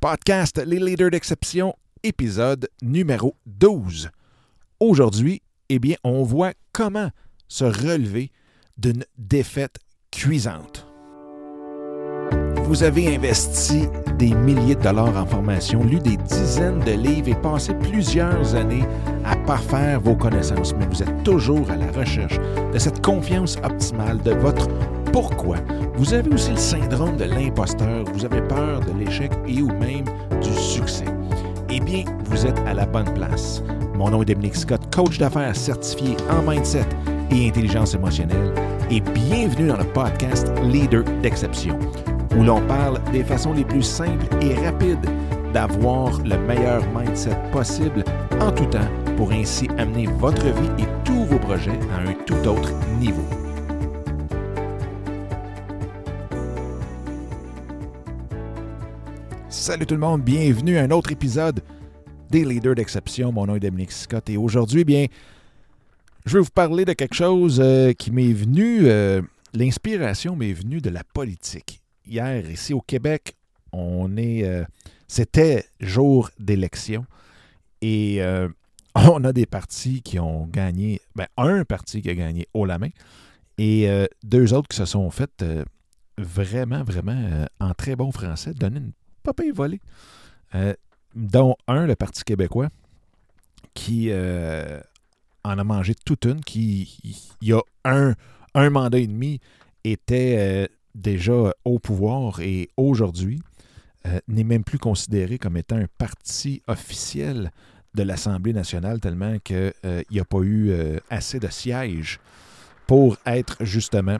Podcast Les Leaders d'Exception, épisode numéro 12. Aujourd'hui, eh bien, on voit comment se relever d'une défaite cuisante. Vous avez investi des milliers de dollars en formation, lu des dizaines de livres et passé plusieurs années à parfaire vos connaissances, mais vous êtes toujours à la recherche de cette confiance optimale de votre pourquoi? Vous avez aussi le syndrome de l'imposteur, vous avez peur de l'échec et ou même du succès. Eh bien, vous êtes à la bonne place. Mon nom est Dominique Scott, coach d'affaires certifié en mindset et intelligence émotionnelle, et bienvenue dans le podcast Leader d'exception où l'on parle des façons les plus simples et rapides d'avoir le meilleur mindset possible en tout temps pour ainsi amener votre vie et tous vos projets à un tout autre niveau. Salut tout le monde, bienvenue à un autre épisode des Leaders d'exception. Mon nom est Dominique Scott et aujourd'hui, bien, je vais vous parler de quelque chose euh, qui m'est venu, euh, l'inspiration m'est venue de la politique hier, ici au Québec, on est. Euh, c'était jour d'élection. Et on a des partis qui ont gagné. Ben, un parti qui a gagné haut la main. Et deux autres qui se sont fait vraiment, vraiment, en très bon français, donner une papier volée. dont un, le Parti québécois, qui en a mangé toute une, qui, il y a un, un mandat et demi, était déjà au pouvoir et aujourd'hui euh, n'est même plus considéré comme étant un parti officiel de l'Assemblée nationale tellement qu'il euh, n'y a pas eu euh, assez de sièges pour être justement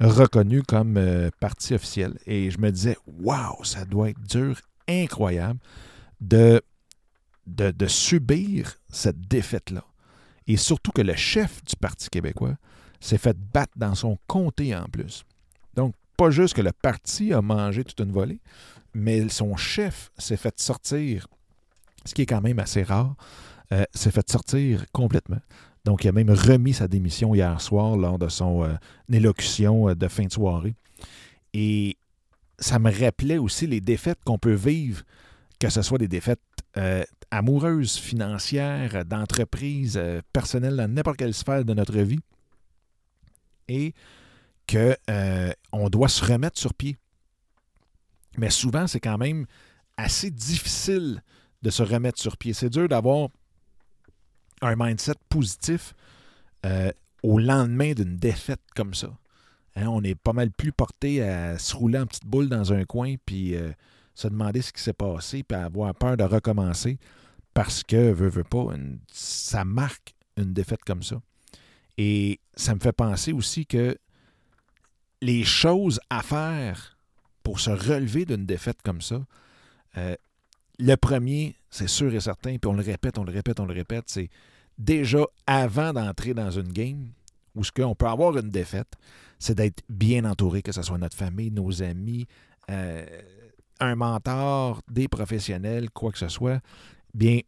reconnu comme parti officiel. Et je me disais, waouh, ça doit être dur, incroyable de subir cette défaite-là. Et surtout que le chef du Parti québécois s'est fait battre dans son comté en plus. Donc, pas juste que le parti a mangé toute une volée, mais son chef s'est fait sortir, ce qui est quand même assez rare, euh, s'est fait sortir complètement. Donc, il a même remis sa démission hier soir lors de son euh, élocution euh, de fin de soirée. Et ça me rappelait aussi les défaites qu'on peut vivre, que ce soit des défaites amoureuses, financières, d'entreprise, personnelles, dans n'importe quelle sphère de notre vie. Et qu'on euh, doit se remettre sur pied. Mais souvent, c'est quand même assez difficile de se remettre sur pied. C'est dur d'avoir un mindset positif euh, au lendemain d'une défaite comme ça. Hein, on est pas mal plus porté à se rouler en petite boule dans un coin puis euh, se demander ce qui s'est passé puis avoir peur de recommencer parce que, veut, veut pas, ça marque une défaite comme ça. Et ça me fait penser aussi que les choses à faire pour se relever d'une défaite comme ça, euh, le premier, c'est sûr et certain, puis on le répète, on le répète, on le répète, c'est déjà avant d'entrer dans une game où ce qu'on peut avoir une défaite, c'est d'être bien entouré, que ce soit notre famille, nos amis, euh, un mentor, des professionnels, quoi que ce soit. Bien,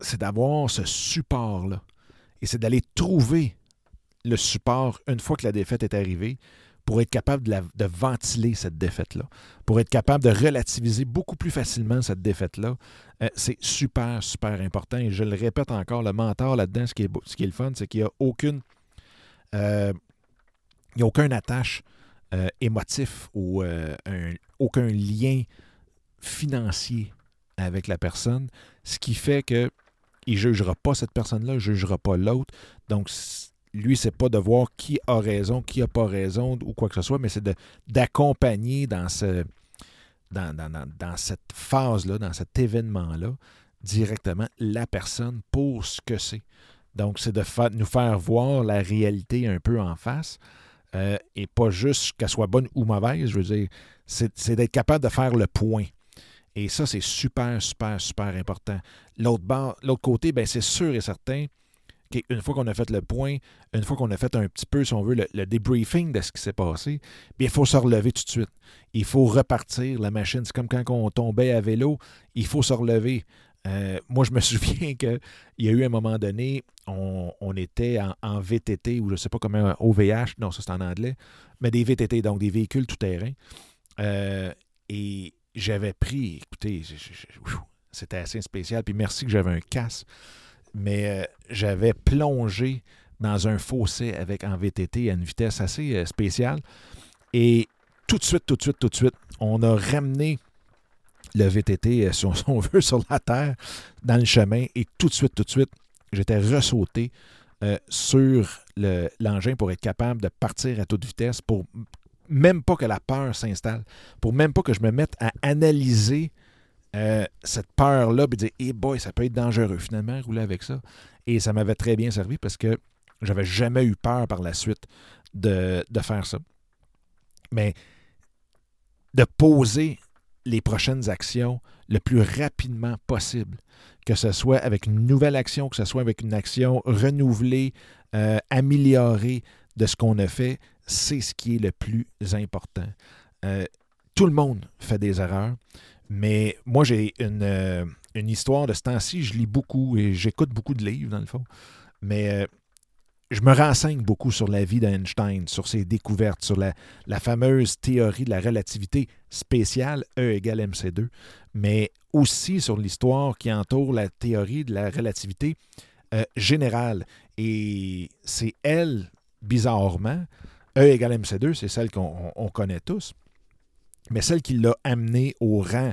c'est d'avoir ce support-là. Et c'est d'aller trouver le support une fois que la défaite est arrivée pour être capable de, ventiler cette défaite-là, pour être capable de relativiser beaucoup plus facilement cette défaite-là. Euh, c'est super, super important. Et je le répète encore, le mentor là-dedans, ce qui est, ce qui est le fun, c'est qu'il n'y a aucune. Euh, attache euh, émotif ou aucun lien financier avec la personne, ce qui fait que il ne jugera pas cette personne-là, il ne jugera pas l'autre. Donc, lui, c'est pas de voir qui a raison, qui n'a pas raison ou quoi que ce soit, mais c'est d'accompagner dans, cette phase-là, dans cet événement-là, directement la personne pour ce que c'est. Donc, c'est de nous faire voir la réalité un peu en face euh, et pas juste qu'elle soit bonne ou mauvaise. Je veux dire, c'est d'être capable de faire le point. Et ça, c'est super, super, super important. L'autre côté, ben, c'est sûr et certain une fois qu'on a fait le point, une fois qu'on a fait un petit peu, si on veut, le, debriefing de ce qui s'est passé, bien, il faut se relever tout de suite. Il faut repartir la machine. C'est comme quand on tombait à vélo, il faut se relever. Euh, moi, je me souviens qu'il y a eu un moment donné, on, était en, VTT, ou je ne sais pas comment, OVH, non, ça c'est en anglais, mais des VTT, donc des véhicules tout-terrain. Euh, et j'avais pris, écoutez, c'était assez spécial, puis merci que j'avais un casse, mais euh, j'avais plongé dans un fossé avec en VTT à une vitesse assez euh, spéciale. Et tout de suite, tout de suite, tout de suite, on a ramené le VTT, euh, si on, veut, sur la terre, dans le chemin. Et tout de suite, tout de suite, j'étais ressauté sur l'engin pour être capable de partir à toute vitesse, pour même pas que la peur s'installe, pour même pas que je me mette à analyser euh, cette peur-là, puis dire, hey boy, ça peut être dangereux finalement, rouler avec ça. Et ça m'avait très bien servi parce que j'avais jamais eu peur par la suite de, de faire ça. Mais de poser les prochaines actions le plus rapidement possible, que ce soit avec une nouvelle action, que ce soit avec une action renouvelée, euh, améliorée de ce qu'on a fait, c'est ce qui est le plus important. Euh, tout le monde fait des erreurs, mais moi, j'ai une, euh, une, histoire de ce temps-ci. Je lis beaucoup et j'écoute beaucoup de livres, dans le fond. Mais euh, je me renseigne beaucoup sur la vie d'Einstein, sur ses découvertes, sur la, la, fameuse théorie de la relativité spéciale, E égale MC2, mais aussi sur l'histoire qui entoure la théorie de la relativité générale. Et c'est elle, bizarrement, E égale MC2, c'est celle qu'on connaît tous, mais celle qui l'a amené au rang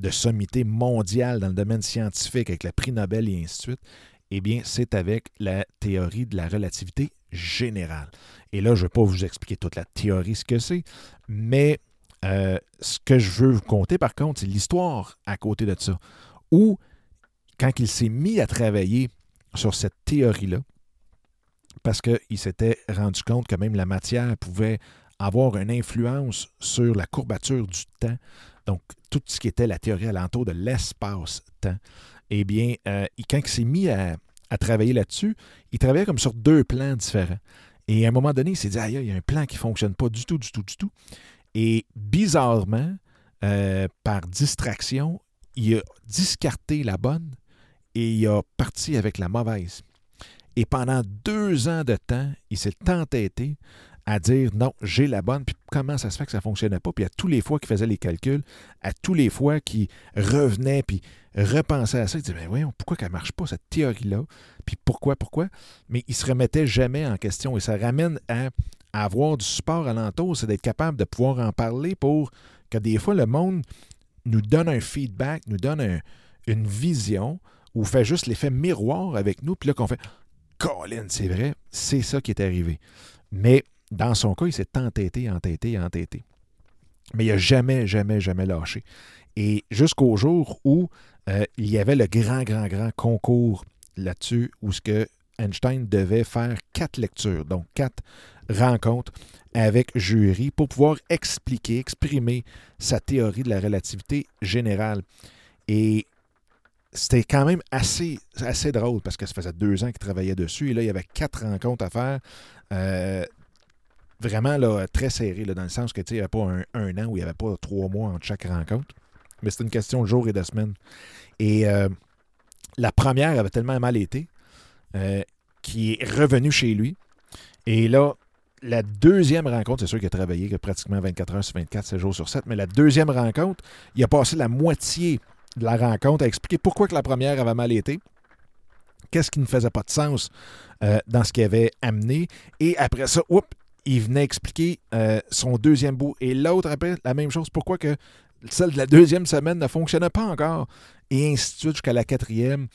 de sommité mondiale dans le domaine scientifique avec le prix Nobel et ainsi de suite, eh bien, c'est avec la théorie de la relativité générale. Et là, je ne vais pas vous expliquer toute la théorie, ce que c'est, mais euh, ce que je veux vous conter, par contre, c'est l'histoire à côté de ça. Où, quand il s'est mis à travailler sur cette théorie-là, parce qu'il s'était rendu compte que même la matière pouvait avoir une influence sur la courbature du temps, donc tout ce qui était la théorie alentour de l'espace-temps, eh bien, euh, quand il s'est mis à, travailler là-dessus, il travaillait comme sur deux plans différents. Et à un moment donné, il s'est dit, aïe, il y a un plan qui ne fonctionne pas du tout, du tout, du tout. Et bizarrement, euh, par distraction, il a discarté la bonne et il a parti avec la mauvaise. Et pendant deux ans de temps, il s'est entêté à dire non, j'ai la bonne, puis comment ça se fait que ça ne fonctionnait pas. Puis à tous les fois qu'il faisait les calculs, à tous les fois qu'il revenait, puis repensait à ça, il disait, mais voyons, pourquoi qu'elle ne marche pas, cette théorie-là? Puis pourquoi, pourquoi? Mais il ne se remettait jamais en question. Et ça ramène à, avoir du support alentour, c'est d'être capable de pouvoir en parler pour que des fois le monde nous donne un feedback, nous donne une vision, ou fait juste l'effet miroir avec nous, puis là qu'on fait Colin, c'est vrai, c'est ça qui est arrivé. Mais dans son cas, il s'est entêté, entêté, entêté. Mais il n'a jamais, jamais, jamais lâché. Et jusqu'au jour où euh, il y avait le grand, grand, grand concours là-dessus, où ce que Einstein devait faire quatre lectures, donc quatre rencontres avec jury pour pouvoir expliquer, exprimer sa théorie de la relativité générale. Et c'était quand même assez, assez drôle parce que ça faisait deux ans qu'il travaillait dessus et là, il y avait quatre rencontres à faire. Euh, vraiment là, très serré, dans le sens que il n'y avait pas un, an où il n'y avait pas trois mois entre chaque rencontre. Mais c'était une question de jours et de semaines. Et euh, la première avait tellement mal été euh, qu'il est revenu chez lui. Et là, la deuxième rencontre, c'est sûr qu'il a travaillé pratiquement 24 heures sur 24, 7 jours sur 7, mais la deuxième rencontre, il a passé la moitié de la rencontre, à expliquer pourquoi que la première avait mal été, qu'est-ce qui ne faisait pas de sens euh, dans ce qu'il avait amené, et après ça, oups, il venait expliquer euh, son deuxième bout, et l'autre après, la même chose, pourquoi que celle de la deuxième semaine ne fonctionnait pas encore, et ainsi de suite jusqu'à la quatrième,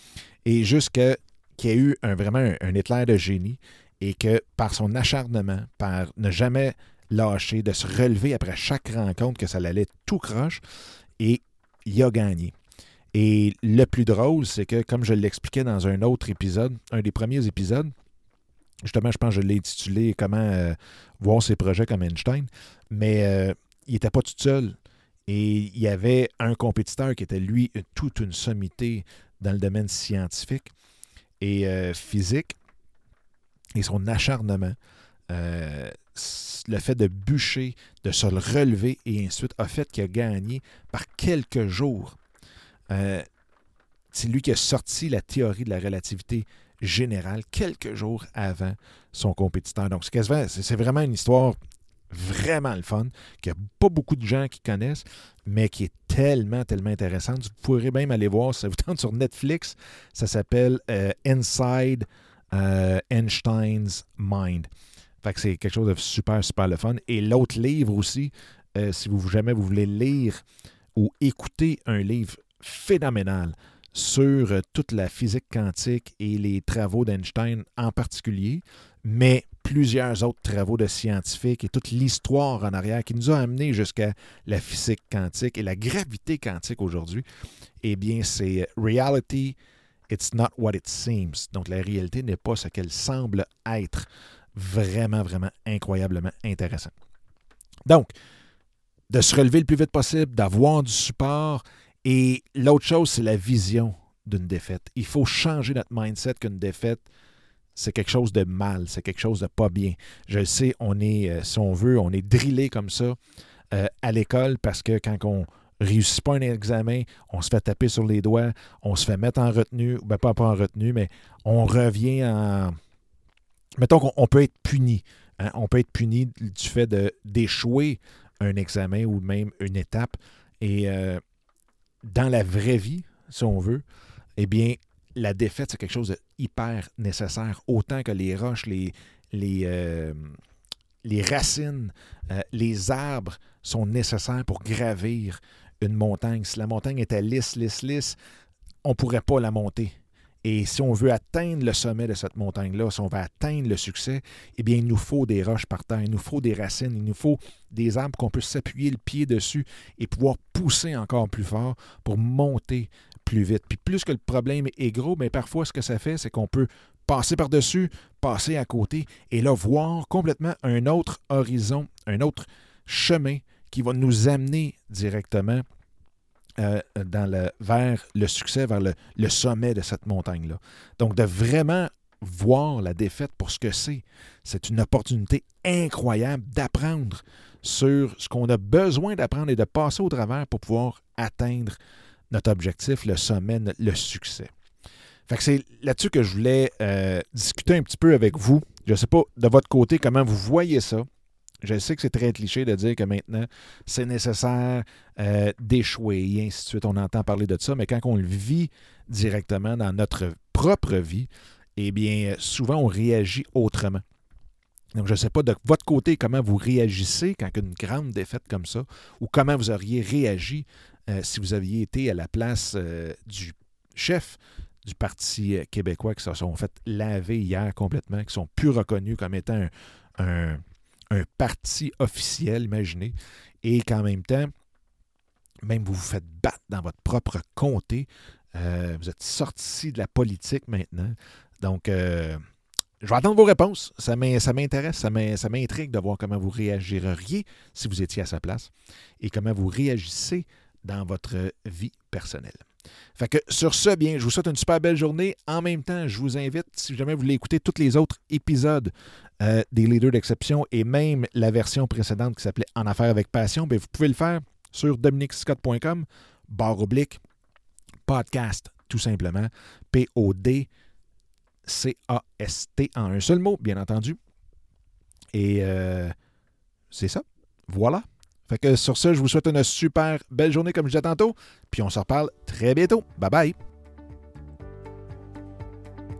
et jusqu'à qu'il y ait eu un, vraiment un, éclair de génie, et que par son acharnement, par ne jamais lâcher, de se relever après chaque rencontre, que ça allait tout croche, et il a gagné. Et le plus drôle, c'est que, comme je l'expliquais dans un autre épisode, un des premiers épisodes, justement, je pense que je l'ai intitulé Comment euh, voir ses projets comme Einstein, mais euh, il n'était pas tout seul. Et il y avait un compétiteur qui était, lui, toute une sommité dans le domaine scientifique et euh, physique. Et son acharnement, le fait de bûcher, de se relever et ensuite a fait qu'il a gagné par quelques jours c'est lui qui a sorti la théorie de la relativité générale quelques jours avant son compétiteur. Donc, c'est vraiment une histoire vraiment le fun, qu'il n'y a pas beaucoup de gens qui connaissent, mais qui est tellement, tellement intéressante. Vous pourrez même aller voir, ça vous tente sur Netflix, ça s'appelle euh, Inside euh, Einstein's Mind. Que c'est quelque chose de super, super le fun. Et l'autre livre aussi, euh, si vous jamais vous voulez lire ou écouter un livre phénoménal sur toute la physique quantique et les travaux d'Einstein en particulier, mais plusieurs autres travaux de scientifiques et toute l'histoire en arrière qui nous a amenés jusqu'à la physique quantique et la gravité quantique aujourd'hui, eh bien, c'est Reality, it's not what it seems. Donc, la réalité n'est pas ce qu'elle semble être. Vraiment, vraiment incroyablement intéressant. Donc, de se relever le plus vite possible, d'avoir du support. Et l'autre chose, c'est la vision d'une défaite. Il faut changer notre mindset qu'une défaite, c'est quelque chose de mal, c'est quelque chose de pas bien. Je sais, on est, euh, si on veut, on est drillé comme ça euh, à l'école parce que quand on réussit pas un examen, on se fait taper sur les doigts, on se fait mettre en retenue, ben pas, pas en retenue, mais on revient en. Mettons qu'on peut être puni. Hein. On peut être puni du fait d'échouer un examen ou même une étape. Et euh, dans la vraie vie, si on veut, eh bien, la défaite, c'est quelque chose de hyper nécessaire, autant que les roches, les, les, euh, les racines, euh, les arbres sont nécessaires pour gravir une montagne. Si la montagne était lisse, lisse, lisse, on ne pourrait pas la monter. Et si on veut atteindre le sommet de cette montagne-là, si on veut atteindre le succès, eh bien, il nous faut des roches par terre, il nous faut des racines, il nous faut des arbres qu'on peut s'appuyer le pied dessus et pouvoir pousser encore plus fort pour monter plus vite. Puis plus que le problème est gros, mais parfois ce que ça fait, c'est qu'on peut passer par-dessus, passer à côté et là voir complètement un autre horizon, un autre chemin qui va nous amener directement euh, vers le succès, vers le, sommet de cette montagne-là. Donc de vraiment voir la défaite pour ce que c'est, c'est une opportunité incroyable d'apprendre sur ce qu'on a besoin d'apprendre et de passer au travers pour pouvoir atteindre notre objectif, le sommet, le succès. C'est là-dessus que je voulais euh, discuter un petit peu avec vous. Je ne sais pas de votre côté comment vous voyez ça? Je sais que c'est très cliché de dire que maintenant, c'est nécessaire euh, d'échouer et ainsi de suite. On entend parler de ça, mais quand on le vit directement dans notre propre vie, eh bien, souvent, on réagit autrement. Donc, je ne sais pas de votre côté comment vous réagissez quand une grande défaite comme ça, ou comment vous auriez réagi euh, si vous aviez été à la place euh, du chef du Parti québécois qui se sont fait laver hier complètement, qui sont plus reconnus comme étant un, parti officiel, imaginez, et qu'en même temps, même vous vous faites battre dans votre propre comté. vous êtes sorti de la politique maintenant. Donc, je vais attendre vos réponses. Ça m'intéresse, ça m'intrigue de voir comment vous réagiriez si vous étiez à sa place et comment vous réagissez dans votre vie personnelle. Fait que sur ce, bien, je vous souhaite une super belle journée. En même temps, je vous invite, si jamais vous voulez écouter tous les autres épisodes euh, des Leaders d'exception et même la version précédente qui s'appelait En affaires avec passion, bien, vous pouvez le faire sur dominicscott.com, barre oblique, podcast, tout simplement. P-O-D-C-A-S-T en un seul mot, bien entendu. Et euh, c'est ça. Voilà. Fait que sur ce, je vous souhaite une super belle journée comme je disais tantôt, puis on se reparle très bientôt. Bye bye!